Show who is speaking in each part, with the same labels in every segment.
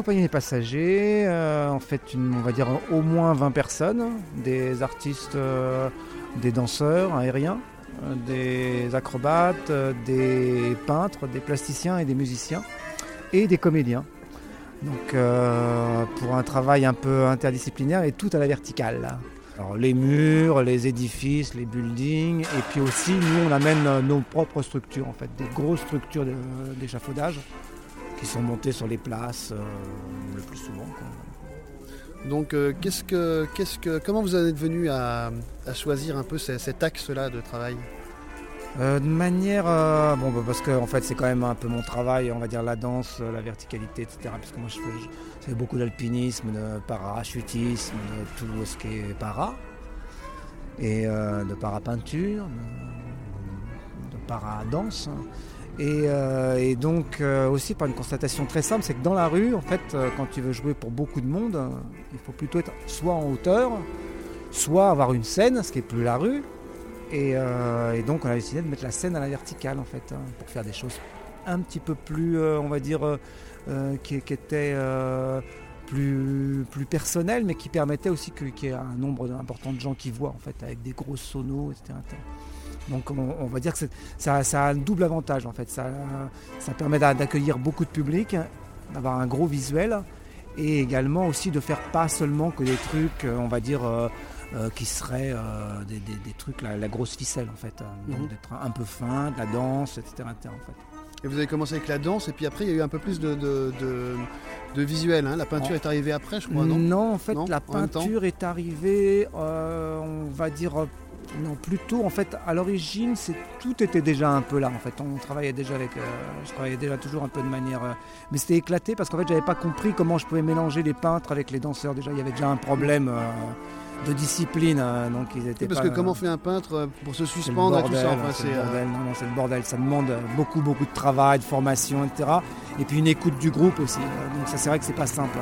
Speaker 1: accompagné les passagers, en fait, on va dire au moins 20 personnes, des artistes, des danseurs aériens, des acrobates, des peintres, des plasticiens et des musiciens, et des comédiens. Donc pour un travail un peu interdisciplinaire et tout à la verticale. Alors, les murs, les édifices, les buildings, et puis aussi nous on amène nos propres structures en fait, des grosses structures d'échafaudage qui sont montées sur les places le plus souvent.
Speaker 2: Donc, qu'est-ce que, qu'est-ce que, comment vous en êtes venu à, choisir un peu cet axe-là de travail?
Speaker 1: Euh, de manière. Euh, bon, bah, parce que en fait, c'est quand même un peu mon travail, on va dire la danse, euh, la verticalité, etc. Parce que moi, je fais, beaucoup d'alpinisme, de parachutisme, de tout ce qui est para. Et de parapeinture, de, de paradanse. Et, et donc, aussi par une constatation très simple, c'est que dans la rue, en fait, quand tu veux jouer pour beaucoup de monde, il faut plutôt être soit en hauteur, soit avoir une scène, ce qui est plus la rue, euh, et, donc on a décidé de mettre la scène à la verticale en fait, hein, pour faire des choses un petit peu plus, euh, on va dire, euh, qui, étaient plus, plus personnelles, mais qui permettaient aussi qu'il y ait un nombre important de gens qui voient en fait, avec des gros sonos, etc. Donc on, va dire que ça, a un double avantage en fait. Ça, ça permet d'accueillir beaucoup de public, d'avoir un gros visuel et également aussi de faire pas seulement que des trucs, on va dire, euh, qui seraient euh, des, trucs, la, grosse ficelle en fait. Mhm. d'être un peu fin, de la danse, etc., en fait.
Speaker 2: Et vous avez commencé avec la danse, et puis après, il y a eu un peu plus de, de, visuel. Hein. La peinture est arrivée après, je crois, non?
Speaker 1: Non, en fait, la peinture est arrivée, euh, on va dire, non, plutôt, en fait, à l'origine, c'est tout était déjà un peu là. En fait, on travaillait déjà avec, je travaillais déjà toujours un peu de manière, mais c'était éclaté parce qu'en fait, j'avais pas compris comment je pouvais mélanger les peintres avec les danseurs. Déjà, il y avait déjà un problème de discipline. Donc ils étaient
Speaker 2: parce que comment fait un peintre euh, pour se suspendre à tout ça
Speaker 1: C'est le, bordel, non, c'est le bordel. Ça demande beaucoup, beaucoup de travail, de formation, etc. Et puis une écoute du groupe aussi. Donc ça, c'est vrai que c'est pas simple.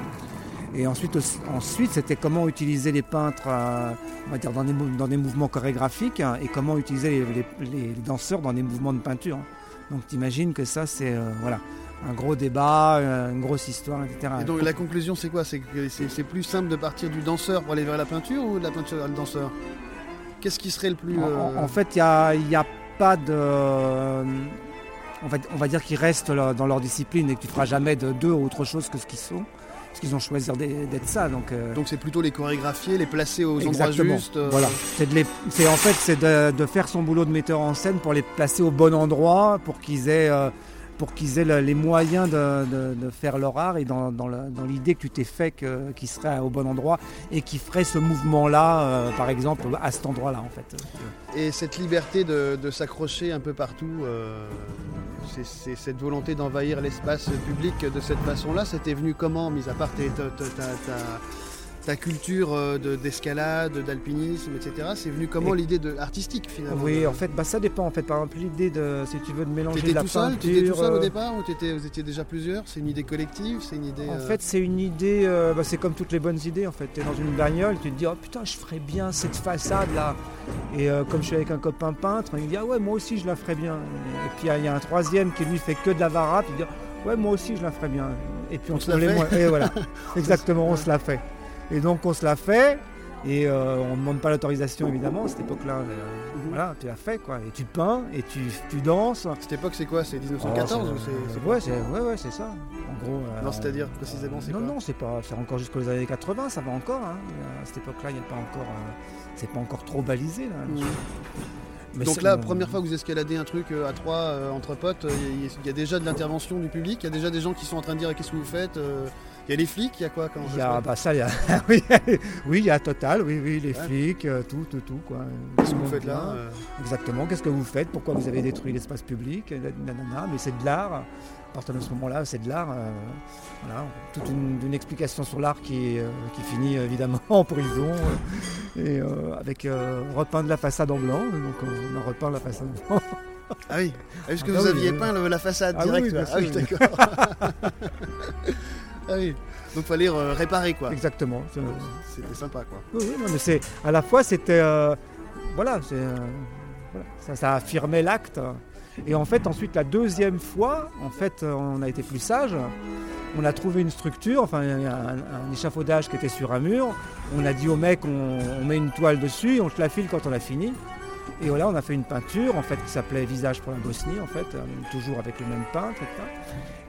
Speaker 1: Et ensuite, ensuite c'était comment utiliser les peintres euh, on va dire dans, des, dans des mouvements chorégraphiques hein, et comment utiliser les, danseurs dans des mouvements de peinture. Donc tu imagines que ça, c'est euh, voilà, un gros débat, euh, une grosse histoire, etc.
Speaker 2: Et donc la conclusion c'est quoi? C'est que c'est plus simple de partir du danseur pour aller vers la peinture ou de la peinture vers le danseur? Qu'est-ce qui serait le plus...
Speaker 1: En, fait, il n'y a, pas de... On va, on va dire qu'ils restent dans leur discipline et que tu ne feras jamais de deux autre chose que ce qu'ils sont. Parce qu'ils ont choisi d'être ça. Donc
Speaker 2: euh. donc c'est plutôt les chorégraphier, les placer aux endroits justes.
Speaker 1: Voilà. C'est en fait c'est de, faire son boulot de metteur en scène pour les placer au bon endroit, pour qu'ils aient pour qu'ils aient les moyens de, faire leur art et dans, l'idée que tu t'es fait qu'ils seraient au bon endroit et qui ferait ce mouvement-là, euh, par exemple, à cet endroit-là, en fait.
Speaker 2: Et cette liberté de, s'accrocher un peu partout, euh, c'est cette volonté d'envahir l'espace public de cette façon-là, c'était venu comment, mis à part ta culture euh, d'escalade, d'alpinisme, etc. C'est venu comment l'idée de artistique finalement
Speaker 1: Oui, en fait, bah, ça dépend. En fait, par exemple, l'idée de, si tu veux, de mélanger la
Speaker 2: tout
Speaker 1: seul,
Speaker 2: Tu étais tout seul au euh, départ ou étais, vous étiez déjà plusieurs? C'est une idée collective C'est une idée
Speaker 1: En euh, fait, c'est une idée. Bah, c'est comme toutes les bonnes idées. En fait, tu es dans une bagnole, tu te dis, oh putain, je ferais bien cette façade là. Et comme je suis avec un copain peintre, il me dit, ah ouais, moi aussi, je la ferais bien. Et puis il y, a un troisième qui lui fait que de la varap, il dit, ouais, moi aussi, je la ferais bien. Et puis on, se, les moyens. Et voilà, exactement, on se la fait. Et donc on se l'a fait. Et euh, on ne demande pas l'autorisation évidemment à cette époque-là. Euh, mhm. Voilà, tu l'as fait quoi. Et tu peins et tu, tu danses.
Speaker 2: Cette époque c'est quoi C'est 1914
Speaker 1: ou c'est, ouais, ouais, c'est ça. En gros.
Speaker 2: Euh, non, c'est-à-dire précisément c'est
Speaker 1: Non, non, c'est pas. C'est encore jusqu'aux années 80, ça va encore. Hein. À cette époque-là, il n'y a pas encore. c'est pas encore trop balisé là.
Speaker 2: Mhm. Donc là, première fois que vous escaladez un truc à trois entre potes, il y, a déjà de l'intervention du public, il y a déjà des gens qui sont en train de dire qu'est-ce que vous faites il y a les flics, il y a quoi quand
Speaker 1: Il y a, bah ça, il y a, oui, il y a Total, oui, oui, les flics, euh, tout, tout, tout, quoi.
Speaker 2: Qu'est-ce que vous faites là euh
Speaker 1: Exactement, qu'est-ce que vous faites Pourquoi vous avez détruit l'espace public Nanana, mais c'est de l'art. À partir de ce moment-là, c'est de l'art. Euh, voilà, toute une, explication sur l'art qui, qui finit évidemment en prison et avec repeindre la façade en blanc. Donc on a repeint la façade en blanc.
Speaker 2: Ah oui, est-ce que ah vous aviez peint la façade ah direct
Speaker 1: Ah oui, d'accord.
Speaker 2: Ah oui. Donc fallait réparer quoi.
Speaker 1: Exactement.
Speaker 2: C'était sympa quoi.
Speaker 1: Oui, non, mais c'est à la fois c'était euh, voilà, euh, voilà, ça, ça affirmait l'acte. Et en fait ensuite la deuxième fois, en fait on a été plus sage on a trouvé une structure, enfin un, un, échafaudage qui était sur un mur. On a dit au mec, on, met une toile dessus, on te la file quand on a fini. Et voilà, on a fait une peinture en fait qui s'appelait Visage pour la Bosnie, en fait, euh, toujours avec le même peintre.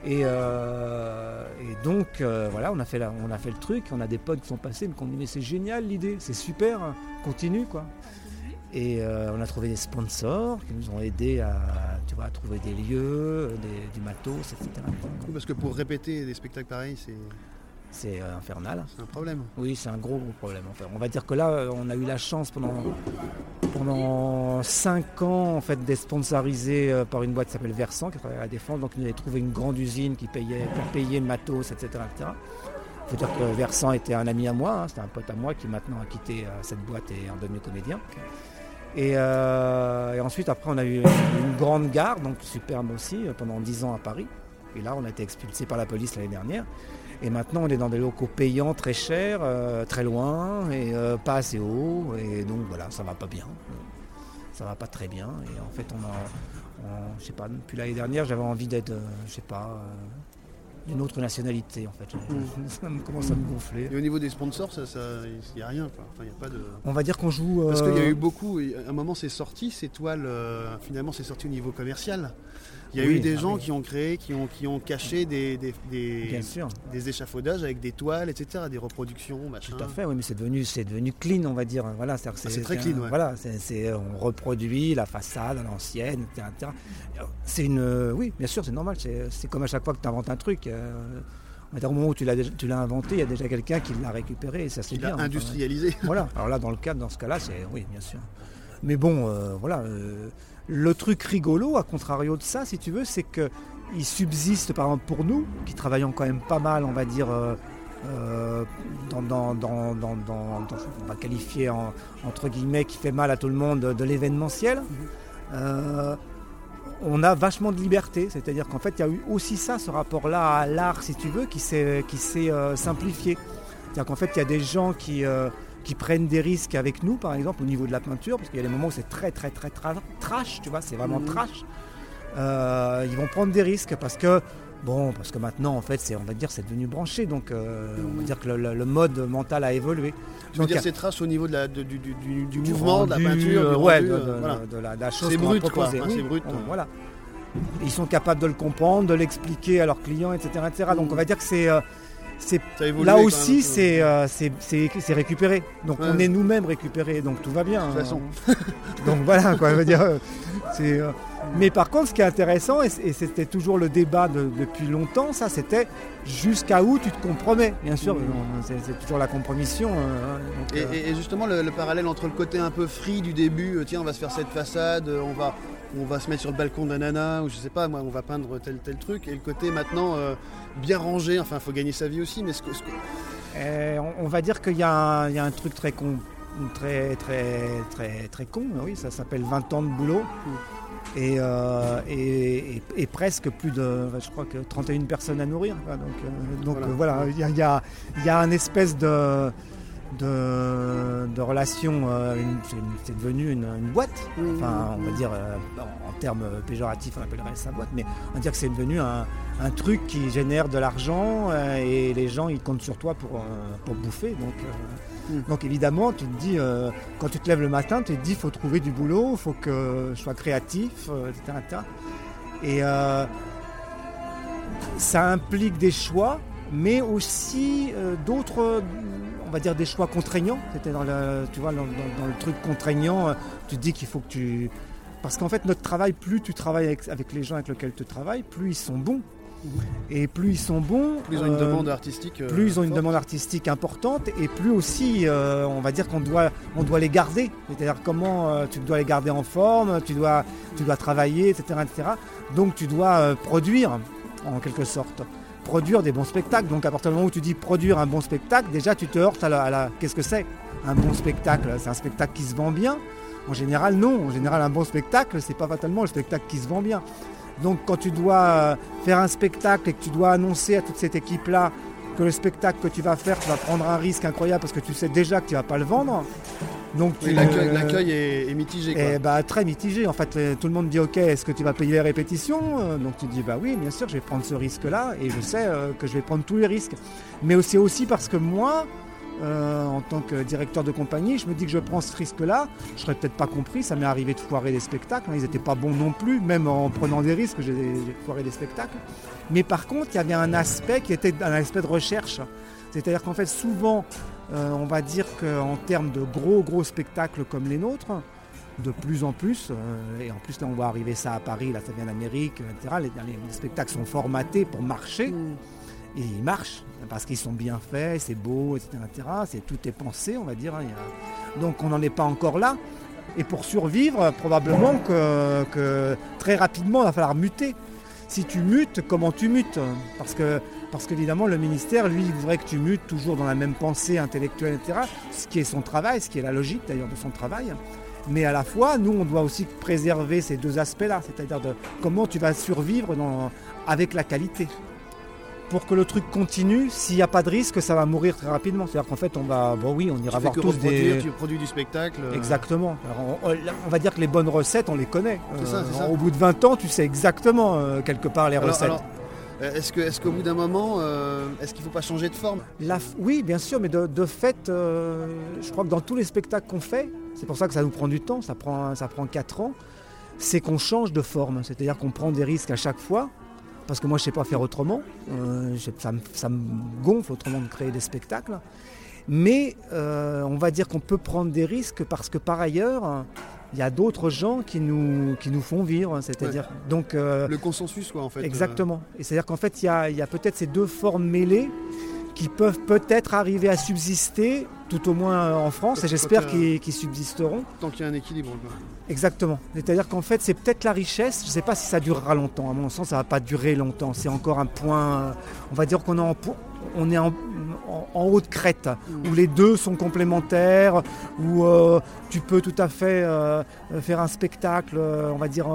Speaker 1: Et, euh, et donc euh, voilà, on a, fait on a fait le truc, on a des potes qui sont passés, mais qu'on dit c'est génial l'idée, c'est super, continue quoi. Et on a trouvé des sponsors qui nous ont aidés à, tu vois, à trouver des lieux, du matos, etc.
Speaker 2: parce que pour répéter des spectacles pareils, c'est
Speaker 1: c'est euh, infernal.
Speaker 2: C'est un problème.
Speaker 1: Oui, c'est un gros, gros problème. on va dire que là, euh, on a eu la chance pendant, pendant 5 ans en fait, d'être sponsorisé euh, par une boîte qui s'appelle Versant, qui travaille à la Défense. Donc, nous avait trouvé une grande usine qui payait, pour payer matos, etc. Il faut dire que Versant était un ami à moi, hein. c'était un pote à moi qui maintenant a quitté cette boîte et est devenu comédien. Et, et, ensuite, après, on a eu une grande gare, donc superbe aussi, pendant 10 ans à Paris. Et là, on a été expulsé par la police l'année dernière. Et maintenant, on est dans des locaux payants très chers, euh, très loin et euh, pas assez haut. Et donc voilà, ça va pas bien. Ça va pas très bien. Et en fait, on a, je sais pas, depuis l'année dernière, j'avais envie d'être, euh, je sais pas, d'une autre nationalité en fait. Mm. ça commence à me gonfler.
Speaker 2: Et au niveau des sponsors, il n'y a rien. Enfin, y a pas de...
Speaker 1: On va dire qu'on joue.
Speaker 2: Parce qu'il y a eu beaucoup. À un moment, c'est sorti ces toiles. finalement, c'est sorti au niveau commercial. Il y a eu des ah gens qui ont créé, qui ont, qui ont caché des, des, des, échafaudages avec des toiles, etc., des reproductions, machin.
Speaker 1: Tout à fait, oui, mais c'est devenu, c'est devenu clean, on va dire. Voilà,
Speaker 2: c'est, ah, très clean,
Speaker 1: Voilà, c'est, on reproduit la façade à l'ancienne, etc. C'est une, oui, bien sûr, c'est normal. C'est, comme à chaque fois que tu inventes un truc. Euh, au moment où tu l'as, inventé, il y a déjà quelqu'un qui l'a récupéré et ça c'est bien.
Speaker 2: industrialisé.
Speaker 1: voilà. Alors là, dans le cas, dans ce cas-là, c'est oui, bien sûr. Mais bon, euh, voilà. Euh, le truc rigolo, à contrario de ça, si tu veux, c'est que il subsiste, par exemple, pour nous, qui travaillons quand même pas mal, on va dire, euh, euh, dans, on va qualifier entre guillemets, qui fait mal à tout le monde de l'événementiel. Euh, on a vachement de liberté, c'est-à-dire qu'en fait, il y a eu aussi ça, ce rapport-là à l'art, si tu veux, qui s'est simplifié. C'est-à-dire qu'en fait, il y a des gens qui qui prennent des risques avec nous, par exemple, au niveau de la peinture, parce qu'il y a des moments où c'est très, très, très, trash, tu vois, c'est vraiment mmh. trash. Euh, ils vont prendre des risques parce que, bon, parce que maintenant, en fait, on va dire, c'est devenu branché, donc euh, on va dire que le, mode mental a évolué.
Speaker 2: Tu veux dire c'est trash au niveau de la, du, mouvement, de la peinture,
Speaker 1: euh, ouais, de, la, chose
Speaker 2: c'est brut, quoi. c'est brut.
Speaker 1: voilà. Ils sont capables de le comprendre, de l'expliquer à leurs clients, etc., etc. Donc on va dire que c'est là aussi euh, c'est récupéré. Donc on est nous-mêmes récupérés, donc tout va bien.
Speaker 2: De toute façon.
Speaker 1: donc voilà quoi, je veux dire. Euh, euh, mais par contre, ce qui est intéressant, et c'était toujours le débat depuis longtemps, ça c'était jusqu'à où tu te compromets. Bien sûr, c'est toujours la compromission.
Speaker 2: Hein, et, justement, le, le, parallèle entre le côté un peu free du début, tiens, on va se faire cette façade, on va, on va se mettre sur le balcon d'un nana, ou je sais pas, moi, on va peindre tel tel truc, et le côté maintenant bien rangé, enfin il faut gagner sa vie aussi, mais ce que...
Speaker 1: On, va dire qu'il y, a un truc très con, très très très très con, oui, ça s'appelle 20 ans de boulot. Euh, et, et, presque plus de, je crois que 31 personnes à nourrir. donc, donc voilà, il y, a, y, a, un espèce de, de, de relation, euh, c'est devenu une, boîte, mmh. enfin on va dire euh, en termes péjoratifs on appellerait ça boîte, mais on va dire que c'est devenu un, truc qui génère de l'argent euh, et les gens ils comptent sur toi pour, pour bouffer. Donc, mmh. donc évidemment tu te dis, quand tu te lèves le matin, tu te dis faut trouver du boulot, il faut que je sois créatif, etc. Et ça implique des choix, mais aussi d'autres on va dire des choix contraignants. C'était dans le, tu vois, dans, le truc contraignant, euh, tu te dis qu'il faut que tu. Parce qu'en fait, notre travail, plus tu travailles avec, les gens avec lesquels tu travailles, plus ils sont bons. Et plus ils sont bons,
Speaker 2: plus ils ont une euh, demande artistique,
Speaker 1: euh, plus ils ont une demande artistique importante, et plus aussi, on va dire qu'on doit, on doit les garder. C'est-à-dire comment tu dois les garder en forme, tu dois, tu dois travailler, etc., etc. Donc tu dois produire en quelque sorte produire des bons spectacles. Donc à partir du moment où tu dis produire un bon spectacle, déjà tu te heurtes à la... Qu'est-ce que c'est? Un bon spectacle, c'est un spectacle qui se vend bien? En général, non. En général, un bon spectacle, c'est pas fatalement le spectacle qui se vend bien. Donc quand tu dois euh, faire un spectacle et que tu dois annoncer à toute cette équipe-là que le spectacle que tu vas faire, tu vas prendre un risque incroyable parce que tu sais déjà que tu vas pas le vendre. Donc
Speaker 2: Oui, L'accueil est, est mitigé. Quoi.
Speaker 1: eh bah, très mitigé. En fait, euh, tout le monde dit OK, est-ce que tu vas payer les répétitions? Euh, Donc tu dis bah oui, bien sûr, je vais prendre ce risque-là et je sais euh, que je vais prendre tous les risques. Mais c'est aussi parce que moi, euh, en tant que directeur de compagnie, je me dis que je prends ce risque-là. Je serais peut-être pas compris. Ça m'est arrivé de foirer des spectacles. hein, Ils n'étaient pas bons non plus, même en prenant des risques, j'ai foiré des spectacles. Mais par contre, il y avait un aspect qui était un aspect de recherche. C'est-à-dire qu'en fait, souvent, euh, on va dire qu'en termes de gros, gros spectacles comme les nôtres, de plus en plus, euh, et en plus là on va arriver ça à Paris, là ça vient d'Amérique, etc. Les spectacles sont formatés pour marcher,
Speaker 2: Mm.
Speaker 1: Et ils marchent, parce qu'ils sont bien faits, c'est beau, etc. C'est, tout est pensé, on va dire. hein, Donc on n'en est pas encore là. Et pour survivre, probablement que, très rapidement il va falloir muter. Si tu mutes, comment tu mutes? Parce que parce qu'évidemment, le ministère, lui, il voudrait que tu mutes toujours dans la même pensée intellectuelle, etc. Ce qui est son travail, ce qui est la logique d'ailleurs de son travail. Mais à la fois, nous, on doit aussi préserver ces deux aspects-là, c'est-à-dire de comment tu vas survivre avec la qualité. Pour que le truc continue, s'il n'y a pas de risque, ça va mourir très rapidement. C'est-à-dire qu'en fait, on va, bon oui, on ira voir tous des,
Speaker 2: tu produis du spectacle. euh,
Speaker 1: Exactement. Alors, on, va dire que les bonnes recettes, on les connaît.
Speaker 2: C'est ça.
Speaker 1: Au bout de 20 ans, tu sais exactement euh, quelque part les
Speaker 2: Alors,
Speaker 1: recettes.
Speaker 2: alors, euh, est-ce qu'au bout d'un moment, euh, est-ce qu'il faut pas changer de forme?
Speaker 1: La oui, bien sûr, mais de, de fait, euh, je crois que dans tous les spectacles qu'on fait, c'est pour ça que ça nous prend du temps, ça prend, ça prend 4 ans, c'est qu'on change de forme. C'est-à-dire qu'on prend des risques à chaque fois, parce que moi je ne sais pas faire autrement. Euh, ça, me, ça me gonfle autrement de créer des spectacles. Mais euh, on va dire qu'on peut prendre des risques parce que par ailleurs, il y a d'autres gens qui nous, qui nous font vivre. C'est-à-dire, donc, euh,
Speaker 2: Le consensus, quoi, en fait.
Speaker 1: Exactement. Et c'est-à-dire qu'en fait, il y a, il y a peut-être ces deux formes mêlées qui peuvent peut-être arriver à subsister, tout au moins euh, en France, et j'espère qu'ils subsisteront.
Speaker 2: tant qu'il y a un équilibre. quoi.
Speaker 1: Exactement. C'est-à-dire qu'en fait, c'est peut-être la richesse. Je ne sais pas si ça durera longtemps. À mon sens, ça ne va pas durer longtemps. C'est encore un point. euh, On va dire qu'on est en, on est en, en- en haut de crête, où les deux sont complémentaires, où euh, tu peux tout à fait euh, faire un spectacle, euh, on va dire,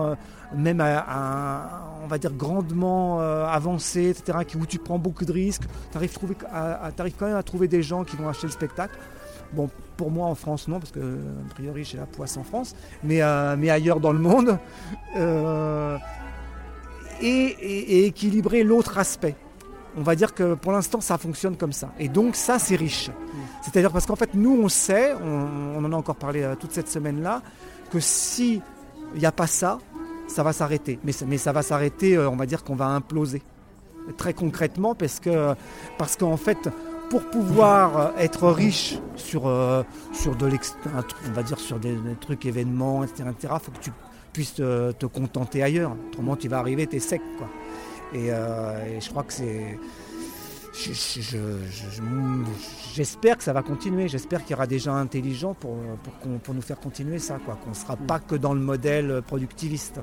Speaker 1: même à, on va dire grandement avancé, etc., où tu prends beaucoup de risques. Tu arrives, quand même à trouver des gens qui vont acheter le spectacle. Bon, pour moi en France, non, parce que a priori j'ai la poisse en France, mais, ailleurs dans le monde. Et équilibrer l'autre aspect. On va dire que pour l'instant ça fonctionne comme ça. Et donc ça c'est riche. C'est-à-dire parce qu'en fait nous on sait, on, en a encore parlé euh, toute cette semaine-là, que si il n'y a pas ça, ça va s'arrêter. Mais, ça- va s'arrêter, euh, on va dire qu'on va imploser. Très concrètement parce que parce qu'en fait pour pouvoir euh, être riche sur, sur on va dire sur des, trucs événements, etc., il faut que tu puisses te, te contenter ailleurs. Autrement, tu vas arriver, tu es sec. Et, euh, et je crois que c'est. je- je- je- je- J'espère que ça va continuer. J'espère qu'il y aura des gens intelligents pour, pour, nous faire continuer ça. Quoi. Qu'on ne sera pas que dans le modèle productiviste.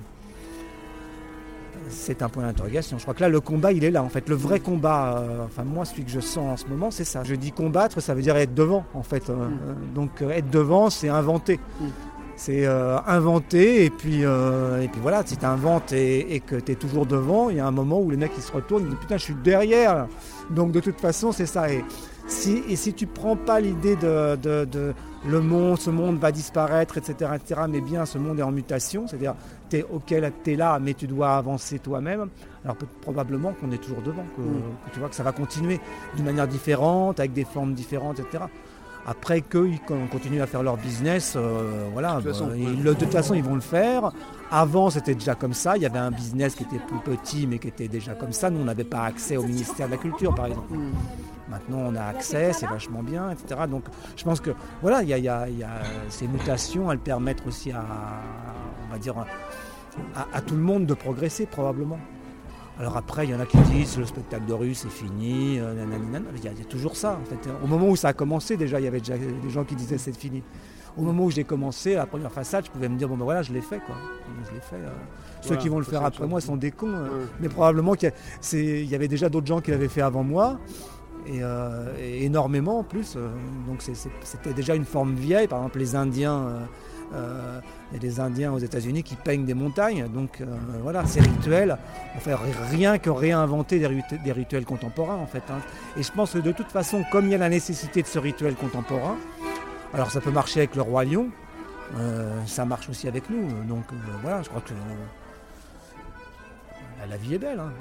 Speaker 1: C'est un point d'interrogation. Je crois que là, le combat, il est là. En fait, le vrai combat, euh, enfin moi, celui que je sens en ce moment, c'est ça. Je dis combattre, ça veut dire être devant, en fait. Euh, euh, donc être devant, c'est inventer. C'est euh, inventer et puis, euh, et puis voilà, si tu inventes et, et que tu es toujours devant, il y a un moment où les mecs ils se retournent, ils disent putain je suis derrière. là. Donc de toute façon c'est ça. Et si, et si tu prends pas l'idée de, de- de le monde, ce monde va disparaître, etc., etc., mais bien ce monde est en mutation, c'est-à-dire tu es ok, là, t'es là, mais tu dois avancer toi-même, alors peut- probablement qu'on est toujours devant, que,
Speaker 2: Mm.
Speaker 1: que tu vois que ça va continuer d'une manière différente, avec des formes différentes, etc. Après qu'ils continuent à faire leur business, euh, voilà,
Speaker 2: De toute façon, ouais.
Speaker 1: ils- de toute façon ils vont le faire. Avant c'était déjà comme ça, il y avait un business qui était plus petit mais qui était déjà comme ça. Nous on n'avait pas accès au ministère de la Culture par exemple.
Speaker 2: Mm.
Speaker 1: Maintenant on a accès, c'est vachement bien, etc. Donc je pense que voilà, il y a, il y a- il y a ces mutations, elles permettent aussi à, on va dire, à, à tout le monde de progresser probablement. Alors après, il y en a qui disent le spectacle de rue c'est fini, euh, nanana. il y, a, il y a toujours ça. En fait. Au moment où ça a commencé, déjà, il y avait déjà des gens qui disaient c'est fini. Au moment où j'ai commencé, la première façade, je pouvais me dire bon ben voilà, je l'ai fait quoi. Je l'ai fait. euh. Ceux qui vont le faire après moi sont des cons. euh.
Speaker 2: Ouais.
Speaker 1: Mais probablement qu'il y, a- c'est- il y avait déjà d'autres gens qui l'avaient fait avant moi. Et, euh, et énormément en plus. euh, donc c'était déjà une forme vieille. Par exemple, les Indiens il y a des Indiens aux États-Unis qui peignent des montagnes. Donc euh, voilà, ces rituels, on fait rien que réinventer des, rituels, contemporains en fait. Hein. Et je pense que de toute façon, comme il y a la nécessité de ce rituel contemporain, alors ça peut marcher avec le roi lion, euh, ça marche aussi avec nous. Donc voilà, je crois que la vie est belle. Hein.